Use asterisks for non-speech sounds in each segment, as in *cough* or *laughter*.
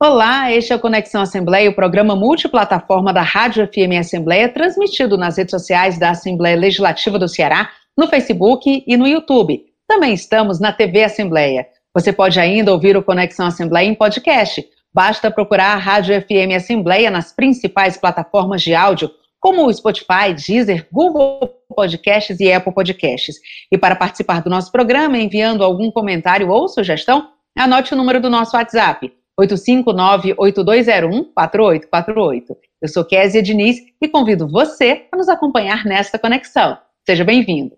Olá, este é o Conexão Assembleia, o programa multiplataforma da Rádio FM Assembleia, transmitido nas redes sociais da Assembleia Legislativa do Ceará, no Facebook e no YouTube. Também estamos na TV Assembleia. Você pode ainda ouvir o Conexão Assembleia em podcast. Basta procurar a Rádio FM Assembleia nas principais plataformas de áudio, como o Spotify, Deezer, Google Podcasts e Apple Podcasts. E para participar do nosso programa, enviando algum comentário ou sugestão, anote o número do nosso WhatsApp, 859-8201-4848. Eu sou Késia Diniz e convido você a nos acompanhar nesta conexão. Seja bem-vindo.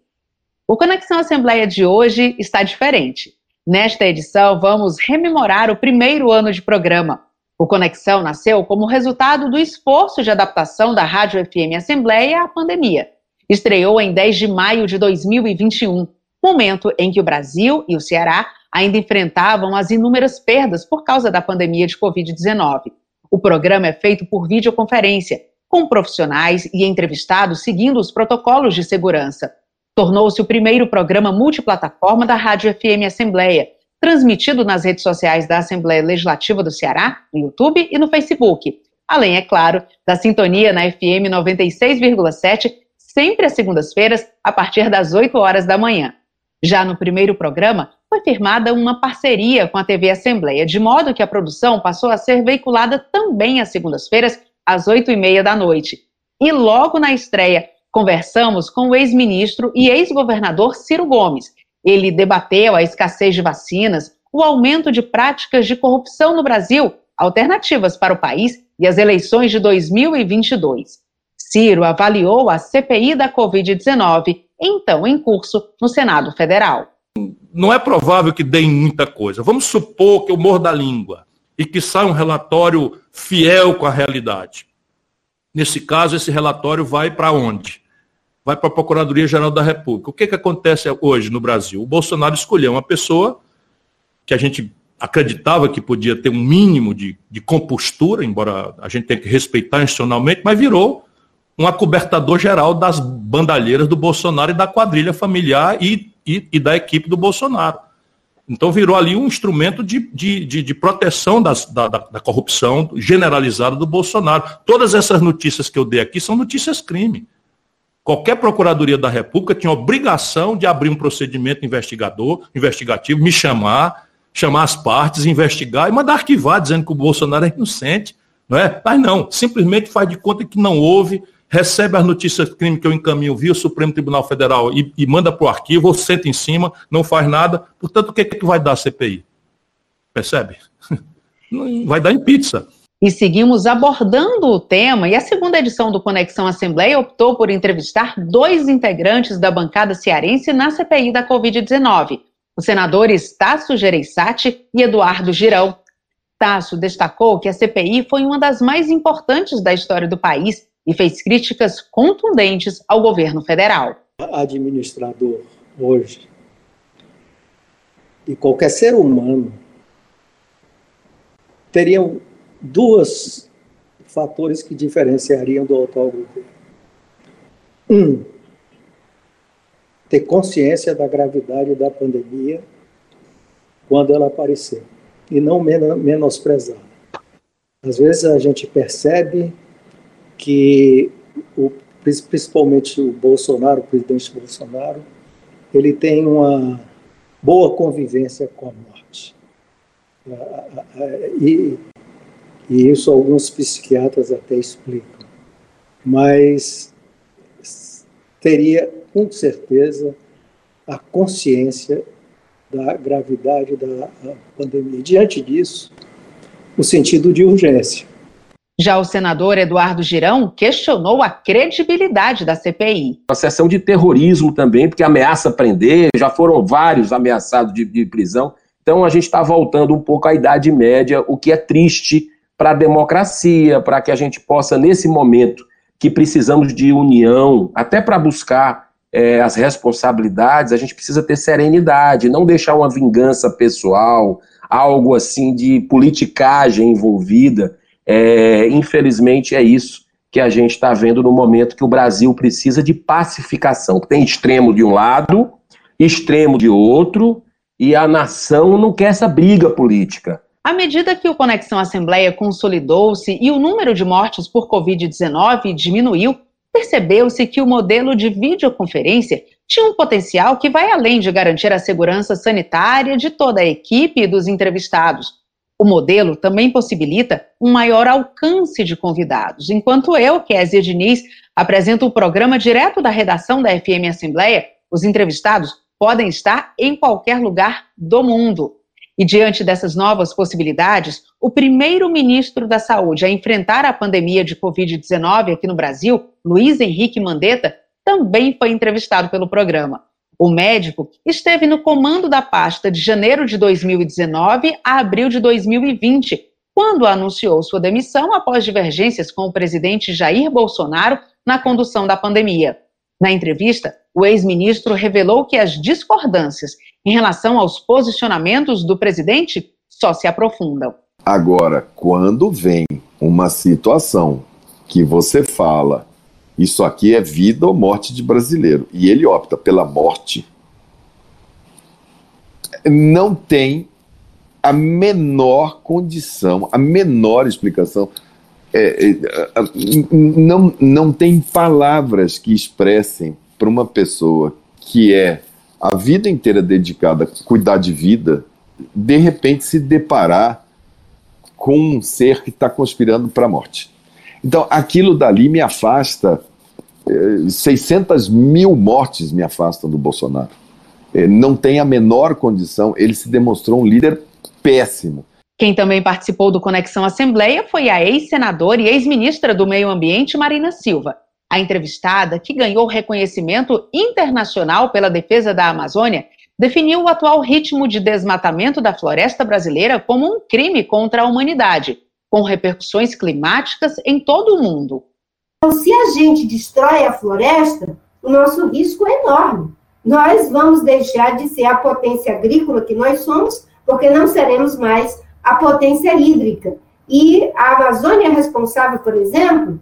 O Conexão Assembleia de hoje está diferente. Nesta edição, vamos rememorar o primeiro ano de programa. O Conexão nasceu como resultado do esforço de adaptação da Rádio FM Assembleia à pandemia. Estreou em 10 de maio de 2021, momento em que o Brasil e o Ceará ainda enfrentavam as inúmeras perdas por causa da pandemia de Covid-19. O programa é feito por videoconferência, com profissionais e entrevistados seguindo os protocolos de segurança. Tornou-se o primeiro programa multiplataforma da Rádio FM Assembleia, transmitido nas redes sociais da Assembleia Legislativa do Ceará, no YouTube e no Facebook. Além, é claro, da sintonia na FM 96,7, sempre às segundas-feiras, a partir das 8 horas da manhã. Já no primeiro programa, foi firmada uma parceria com a TV Assembleia, de modo que a produção passou a ser veiculada também às segundas-feiras, às oito e meia da noite. E logo na estreia, conversamos com o ex-ministro e ex-governador Ciro Gomes. Ele debateu a escassez de vacinas, o aumento de práticas de corrupção no Brasil, alternativas para o país e as eleições de 2022. Ciro avaliou a CPI da Covid-19, então em curso no Senado Federal não é provável que deem muita coisa. Vamos supor que eu morda a língua e que saia um relatório fiel com a realidade. Nesse caso, esse relatório vai para onde? Vai para a Procuradoria-Geral da República. O que, que acontece hoje no Brasil? O Bolsonaro escolheu uma pessoa que a gente acreditava que podia ter um mínimo de, de compostura, embora a gente tenha que respeitar institucionalmente, mas virou um acobertador geral das bandalheiras do Bolsonaro e da quadrilha familiar e e, e da equipe do Bolsonaro. Então virou ali um instrumento de, de, de, de proteção das, da, da, da, corrupção generalizada do Bolsonaro. Todas essas notícias que eu dei aqui são notícias crime. Qualquer Procuradoria da República tinha obrigação de abrir um procedimento investigador, investigativo, me chamar, chamar as partes, investigar e mandar arquivar, dizendo que o Bolsonaro é inocente. Não é? Mas não, simplesmente faz de conta que não houve recebe as notícias de crime que eu encaminho via o Supremo Tribunal Federal e, e manda para o arquivo, ou senta em cima, não faz nada. Portanto, o que, é que vai dar a CPI? Percebe? *laughs* vai dar em pizza. E seguimos abordando o tema, e a segunda edição do Conexão Assembleia optou por entrevistar dois integrantes da bancada cearense na CPI da Covid-19, os senadores Tasso Gereissati e Eduardo Girão. Tasso destacou que a CPI foi uma das mais importantes da história do país e fez críticas contundentes ao governo federal. Administrador hoje e qualquer ser humano teriam dois fatores que diferenciariam do atual governo. Um, ter consciência da gravidade da pandemia quando ela aparecer e não menosprezar. Às vezes a gente percebe que o, principalmente o Bolsonaro, o presidente Bolsonaro, ele tem uma boa convivência com a morte. E, e isso alguns psiquiatras até explicam. Mas teria, com certeza, a consciência da gravidade da pandemia. Diante disso, o sentido de urgência. Já o senador Eduardo Girão questionou a credibilidade da CPI. A sessão de terrorismo também, porque ameaça prender, já foram vários ameaçados de, de prisão. Então a gente está voltando um pouco à Idade Média, o que é triste para a democracia, para que a gente possa, nesse momento que precisamos de união, até para buscar é, as responsabilidades, a gente precisa ter serenidade, não deixar uma vingança pessoal, algo assim de politicagem envolvida é, infelizmente, é isso que a gente está vendo no momento que o Brasil precisa de pacificação. Tem extremo de um lado, extremo de outro, e a nação não quer essa briga política. À medida que o Conexão Assembleia consolidou-se e o número de mortes por Covid-19 diminuiu, percebeu-se que o modelo de videoconferência tinha um potencial que vai além de garantir a segurança sanitária de toda a equipe e dos entrevistados. O modelo também possibilita um maior alcance de convidados, enquanto eu, Kézia Diniz, apresento o programa direto da redação da FM Assembleia, os entrevistados podem estar em qualquer lugar do mundo. E diante dessas novas possibilidades, o primeiro-ministro da Saúde a enfrentar a pandemia de Covid-19 aqui no Brasil, Luiz Henrique Mandetta, também foi entrevistado pelo programa. O médico esteve no comando da pasta de janeiro de 2019 a abril de 2020, quando anunciou sua demissão após divergências com o presidente Jair Bolsonaro na condução da pandemia. Na entrevista, o ex-ministro revelou que as discordâncias em relação aos posicionamentos do presidente só se aprofundam. Agora, quando vem uma situação que você fala, isso aqui é vida ou morte de brasileiro, e ele opta pela morte, não tem a menor condição, a menor explicação. É, é, não, não tem palavras que expressem para uma pessoa que é a vida inteira dedicada a cuidar de vida, de repente se deparar com um ser que está conspirando para a morte. Então, aquilo dali me afasta, 600 é, mil mortes me afastam do Bolsonaro. É, não tem a menor condição, ele se demonstrou um líder péssimo. Quem também participou do Conexão Assembleia foi a ex-senadora e ex-ministra do Meio Ambiente, Marina Silva. A entrevistada, que ganhou reconhecimento internacional pela defesa da Amazônia, definiu o atual ritmo de desmatamento da floresta brasileira como um crime contra a humanidade, com repercussões climáticas em todo o mundo. Então, se a gente destrói a floresta, o nosso risco é enorme. Nós vamos deixar de ser a potência agrícola que nós somos, porque não seremos mais a potência hídrica. E a Amazônia é responsável, por exemplo,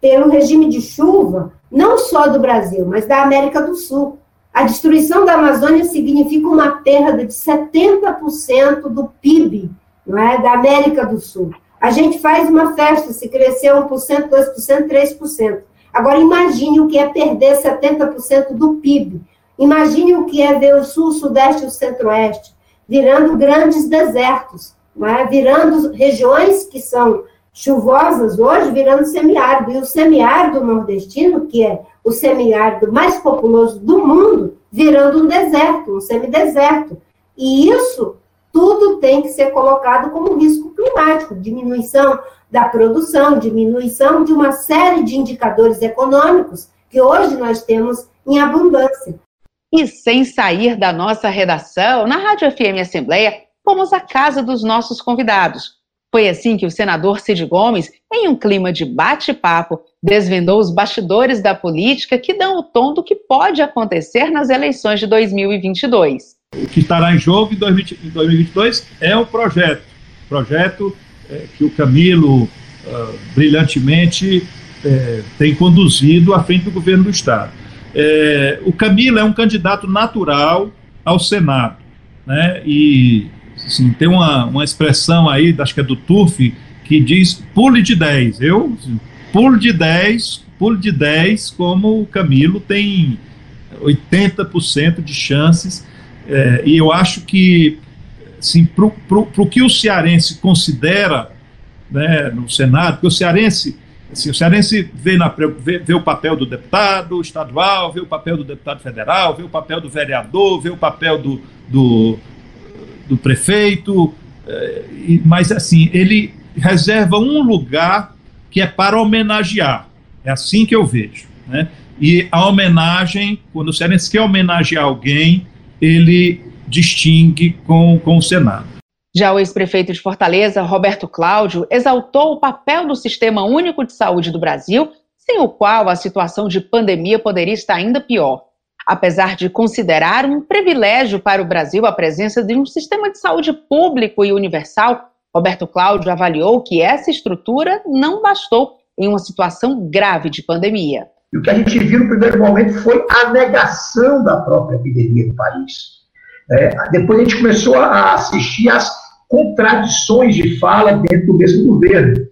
pelo regime de chuva, não só do Brasil, mas da América do Sul. A destruição da Amazônia significa uma perda de 70% do PIB não é, da América do Sul. A gente faz uma festa se crescer 1%, 2%, 3%. Agora, imagine o que é perder 70% do PIB. Imagine o que é ver o Sul, o Sudeste e o Centro-Oeste virando grandes desertos, é? virando regiões que são chuvosas hoje virando semiárido. E o semiárido nordestino, que é o semiárido mais populoso do mundo, virando um deserto, um semideserto. E isso tudo tem que ser colocado como risco climático, diminuição da produção, diminuição de uma série de indicadores econômicos que hoje nós temos em abundância. E sem sair da nossa redação, na Rádio FM Assembleia, fomos à casa dos nossos convidados foi assim que o senador Cid Gomes, em um clima de bate-papo, desvendou os bastidores da política que dão o tom do que pode acontecer nas eleições de 2022. O que estará em jogo em 2022 é o projeto. Projeto é, que o Camilo uh, brilhantemente é, tem conduzido à frente do governo do Estado. É, o Camilo é um candidato natural ao Senado. Né, e Assim, tem uma, uma expressão aí, acho que é do Turf, que diz pule de 10. Eu pulo de 10, pulo de 10, como o Camilo tem 80% de chances. É, e eu acho que, assim, para o que o cearense considera né, no Senado, porque o cearense, assim, o cearense vê, na, vê, vê, o papel do deputado estadual, vê o papel do deputado federal, vê o papel do vereador, vê o papel do, do do prefeito, é, mas assim, ele reserva um lugar que é para homenagear. É assim que eu vejo. Né? E a homenagem, quando o cearense quer homenagear alguém, ele distingue com, com o Senado. Já o ex-prefeito de Fortaleza, Roberto Cláudio, exaltou o papel do Sistema Único de Saúde do Brasil, sem o qual a situação de pandemia poderia estar ainda pior apesar de considerar um privilégio para o Brasil a presença de um sistema de saúde público e universal, Roberto Cláudio avaliou que essa estrutura não bastou em uma situação grave de pandemia. E o que a gente viu no primeiro momento foi a negação da própria epidemia no país. É, depois a gente começou a assistir às contradições de fala dentro do mesmo governo.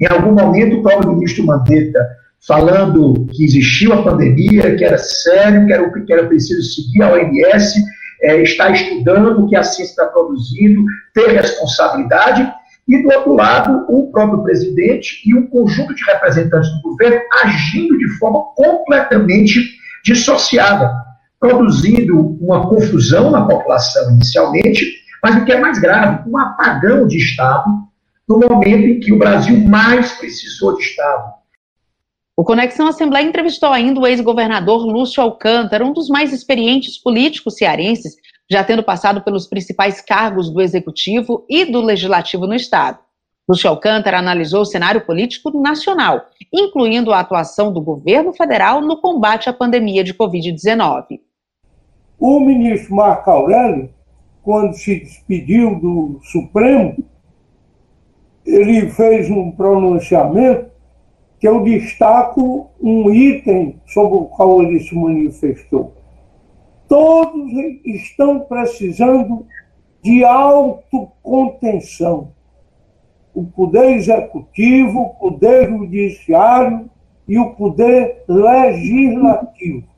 Em algum momento, o próprio ministro Mandetta falando que existiu a pandemia, que era sério, que era, que era preciso seguir a OMS, é, estar estudando o que a ciência está produzindo, ter responsabilidade, e do outro lado, o próprio presidente e um conjunto de representantes do governo agindo de forma completamente dissociada, produzindo uma confusão na população inicialmente, mas o que é mais grave, um apagão de Estado no momento em que o Brasil mais precisou de Estado. O Conexão Assembleia entrevistou ainda o ex-governador Lúcio Alcântara, um dos mais experientes políticos cearenses, já tendo passado pelos principais cargos do Executivo e do Legislativo no Estado. Lúcio Alcântara analisou o cenário político nacional, incluindo a atuação do governo federal no combate à pandemia de Covid-19. O ministro Marco Aurélio, quando se despediu do Supremo, ele fez um pronunciamento que eu destaco um item sobre o qual ele se manifestou. Todos estão precisando de autocontenção. O poder executivo, o poder judiciário e o poder legislativo.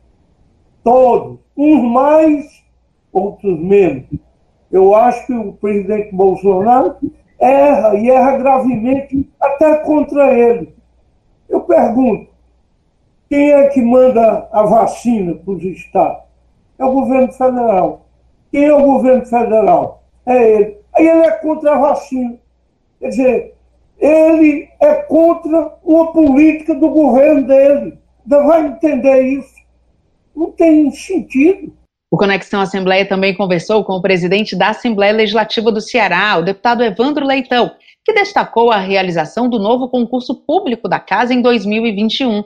Todos, uns mais, outros menos. Eu acho que o presidente Bolsonaro erra e erra gravemente até contra ele. Eu pergunto: quem é que manda a vacina para os estados? É o governo federal. Quem é o governo federal? É ele. Aí ele é contra a vacina. Quer dizer, ele é contra uma política do governo dele. Não vai entender isso. Não tem sentido. O Conexão Assembleia também conversou com o presidente da Assembleia Legislativa do Ceará, o deputado Evandro Leitão, que destacou a realização do novo concurso público da Casa em 2021.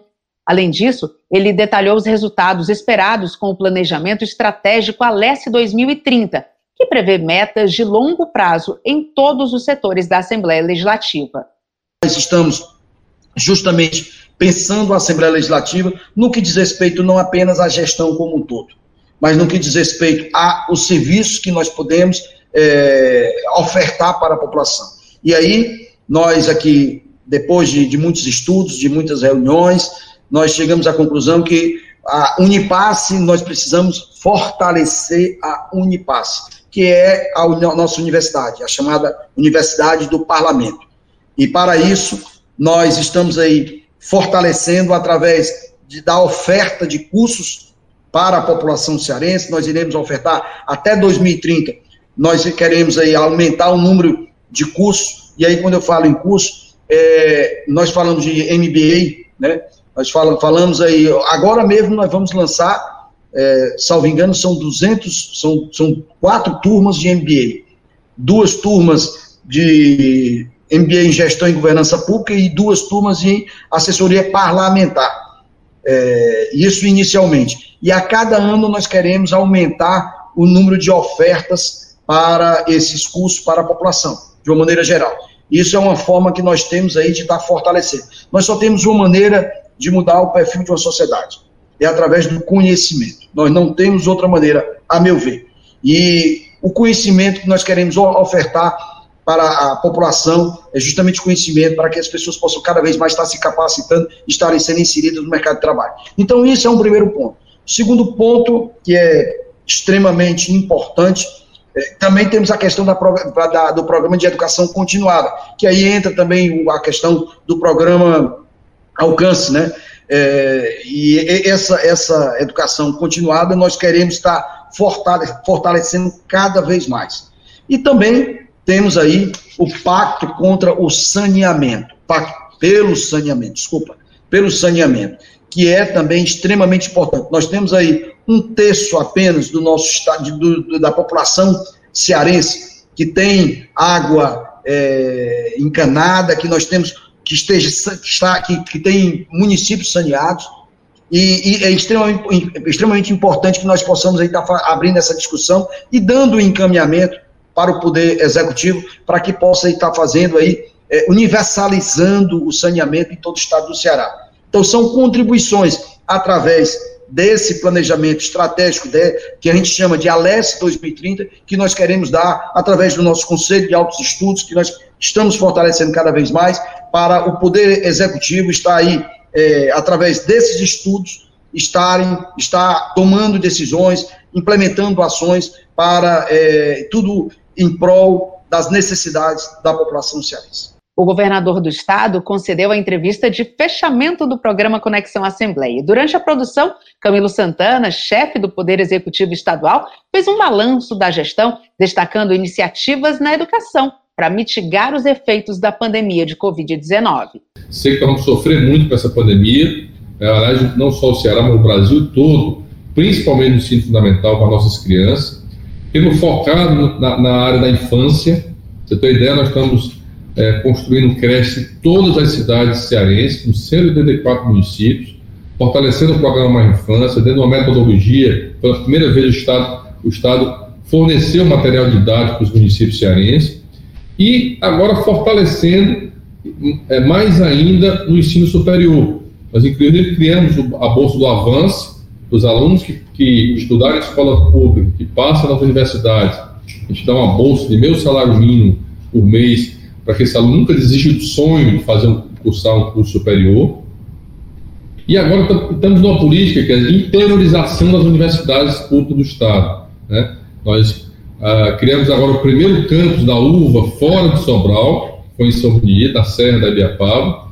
Além disso, ele detalhou os resultados esperados com o planejamento estratégico Alesse 2030, que prevê metas de longo prazo em todos os setores da Assembleia Legislativa. Nós estamos justamente pensando a Assembleia Legislativa no que diz respeito não apenas à gestão como um todo, mas no que diz respeito aos serviços que nós podemos é, ofertar para a população. E aí, nós aqui, depois de, de muitos estudos, de muitas reuniões, nós chegamos à conclusão que a Unipasse, nós precisamos fortalecer a Unipasse, que é a nossa universidade, a chamada Universidade do Parlamento. E para isso, nós estamos aí fortalecendo através de, da oferta de cursos para a população cearense, nós iremos ofertar até 2030, nós queremos aí aumentar o número de curso, e aí quando eu falo em curso, é, nós falamos de MBA, né? Nós falamos, falamos aí, agora mesmo nós vamos lançar, é, salvo engano, são 200, são, são quatro turmas de MBA. Duas turmas de MBA em Gestão e Governança Pública e duas turmas em Assessoria Parlamentar. É, isso inicialmente. E a cada ano nós queremos aumentar o número de ofertas para esses cursos para a população de uma maneira geral. Isso é uma forma que nós temos aí de estar fortalecendo. Nós só temos uma maneira de mudar o perfil de uma sociedade. É através do conhecimento. Nós não temos outra maneira, a meu ver. E o conhecimento que nós queremos ofertar para a população é justamente conhecimento para que as pessoas possam cada vez mais estar se capacitando estarem sendo inseridas no mercado de trabalho. Então, isso é um primeiro ponto. Segundo ponto, que é extremamente importante, é, também temos a questão da, da, do programa de educação continuada, que aí entra também a questão do programa Alcance, né? É, e essa, essa educação continuada nós queremos estar fortale fortalecendo cada vez mais. E também temos aí o pacto contra o saneamento, pacto pelo saneamento, desculpa, pelo saneamento, que é também extremamente importante. Nós temos aí um terço apenas do nosso estado, do, da população cearense que tem água é, encanada, que nós temos que esteja que, está, que, que tem municípios saneados, e, e, é extremamente, extremamente importante que nós possamos estar abrindo essa discussão e dando um encaminhamento para o Poder Executivo, para que possa estar fazendo aí, é, universalizando o saneamento em todo o estado do Ceará. Então, são contribuições através desse planejamento estratégico de, que a gente chama de Alesse 2030, que nós queremos dar através do nosso Conselho de Altos Estudos, que nós estamos fortalecendo cada vez mais, para o Poder Executivo estar aí, é, através desses estudos, estarem, estar tomando decisões, implementando ações para é, tudo em prol das necessidades da população cearense. O governador do estado concedeu a entrevista de fechamento do programa Conexão Assembleia. Durante a produção, Camilo Santana, chefe do Poder Executivo Estadual, fez um balanço da gestão, destacando iniciativas na educação para mitigar os efeitos da pandemia de Covid-19. Sei que vamos sofrer muito com essa pandemia, é, aliás, não só o Ceará, mas o Brasil todo, principalmente no ensino fundamental para nossas crianças. Temos focado na, na área da infância. Você tem ideia, nós estamos é, construindo creche em todas as cidades cearenses, com 184 municípios, fortalecendo o programa Mais Infância, dentro de uma metodologia, pela primeira vez o Estado, o Estado forneceu material didático para os municípios cearenses, e agora fortalecendo é, mais ainda no ensino superior. Nós, inclusive, criamos a Bolsa do Avanço, os alunos que, que estudarem em escola pública, que passam nas universidades, a gente dá uma bolsa de meio salário mínimo por mês para que esse aluno nunca desista do sonho de fazer um, cursar um curso superior. E agora estamos numa política que é a interiorização das universidades públicas do Estado. Né? Nós ah, criamos agora o primeiro campus da UVA fora de Sobral, foi em Bonito, na Serra da Ibiapaba.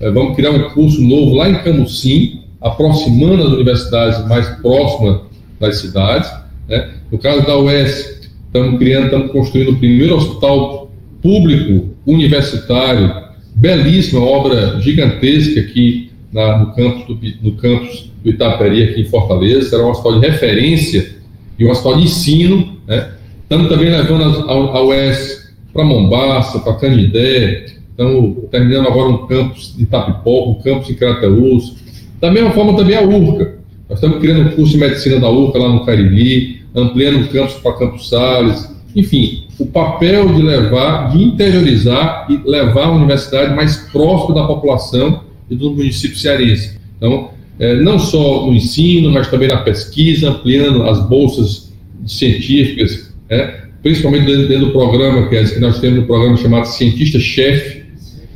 Eh, vamos criar um curso novo lá em Camusim, aproximando as universidades mais próximas das cidades. Né? No caso da UES, estamos criando, estamos construindo o primeiro hospital público universitário, belíssima obra gigantesca aqui na, no, campus do, no campus do Itaperi, aqui em Fortaleza, será uma escola de referência e uma escola de ensino. Né? Estamos também levando a, a UES para Mombaça, para Canidé, estamos terminando agora um campus de Itapipoca, um campus em Crateús. Da mesma forma também a URCA. Nós estamos criando um curso de medicina da URCA lá no Cariri, ampliando o campus para Campos Sales, enfim, o papel de levar, de interiorizar e levar a universidade mais próximo da população e do município cearense. Então, é, não só no ensino, mas também na pesquisa, ampliando as bolsas científicas, é, principalmente dentro, dentro, do programa que, é, que nós temos um programa chamado Cientista-Chefe,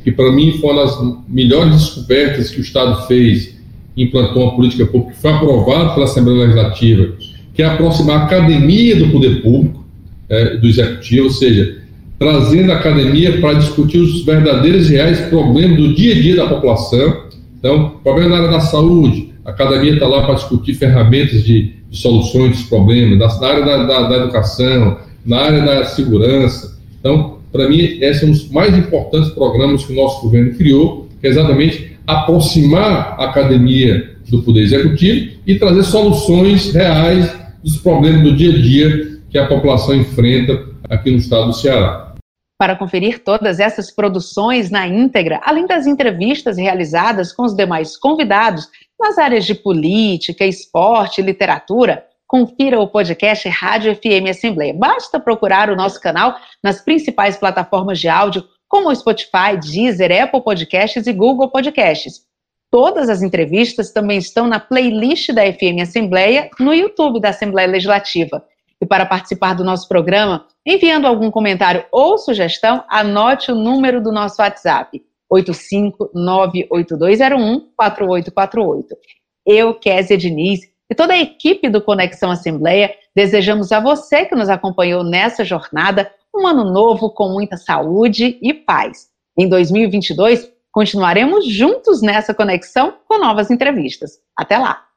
que para mim foi uma das melhores descobertas que o Estado fez, implantou uma política pública que foi aprovada pela Assembleia Legislativa, que é aproximar a academia do poder público, é, do executivo, ou seja, trazendo a academia para discutir os verdadeiros e reais problemas do dia a dia da população. Então, problema na área da saúde, a academia está lá para discutir ferramentas de soluções dos problemas, na área da, da, da, educação, na área da segurança. Então, para mim, esses são os mais importantes programas que o nosso governo criou, que é exatamente aproximar a academia do Poder Executivo e trazer soluções reais dos problemas do dia a dia que a população enfrenta aqui no estado do Ceará. Para conferir todas essas produções na íntegra, além das entrevistas realizadas com os demais convidados nas áreas de política, esporte literatura, confira o podcast Rádio FM Assembleia. Basta procurar o nosso canal nas principais plataformas de áudio, como o Spotify, Deezer, Apple Podcasts e Google Podcasts. Todas as entrevistas também estão na playlist da FM Assembleia no YouTube da Assembleia Legislativa. E para participar do nosso programa, enviando algum comentário ou sugestão, anote o número do nosso WhatsApp, 85982014848. Eu, Kézia Diniz, e toda a equipe do Conexão Assembleia, desejamos a você que nos acompanhou nessa jornada um ano novo com muita saúde e paz. Em 2022, continuaremos juntos nessa conexão com novas entrevistas. Até lá!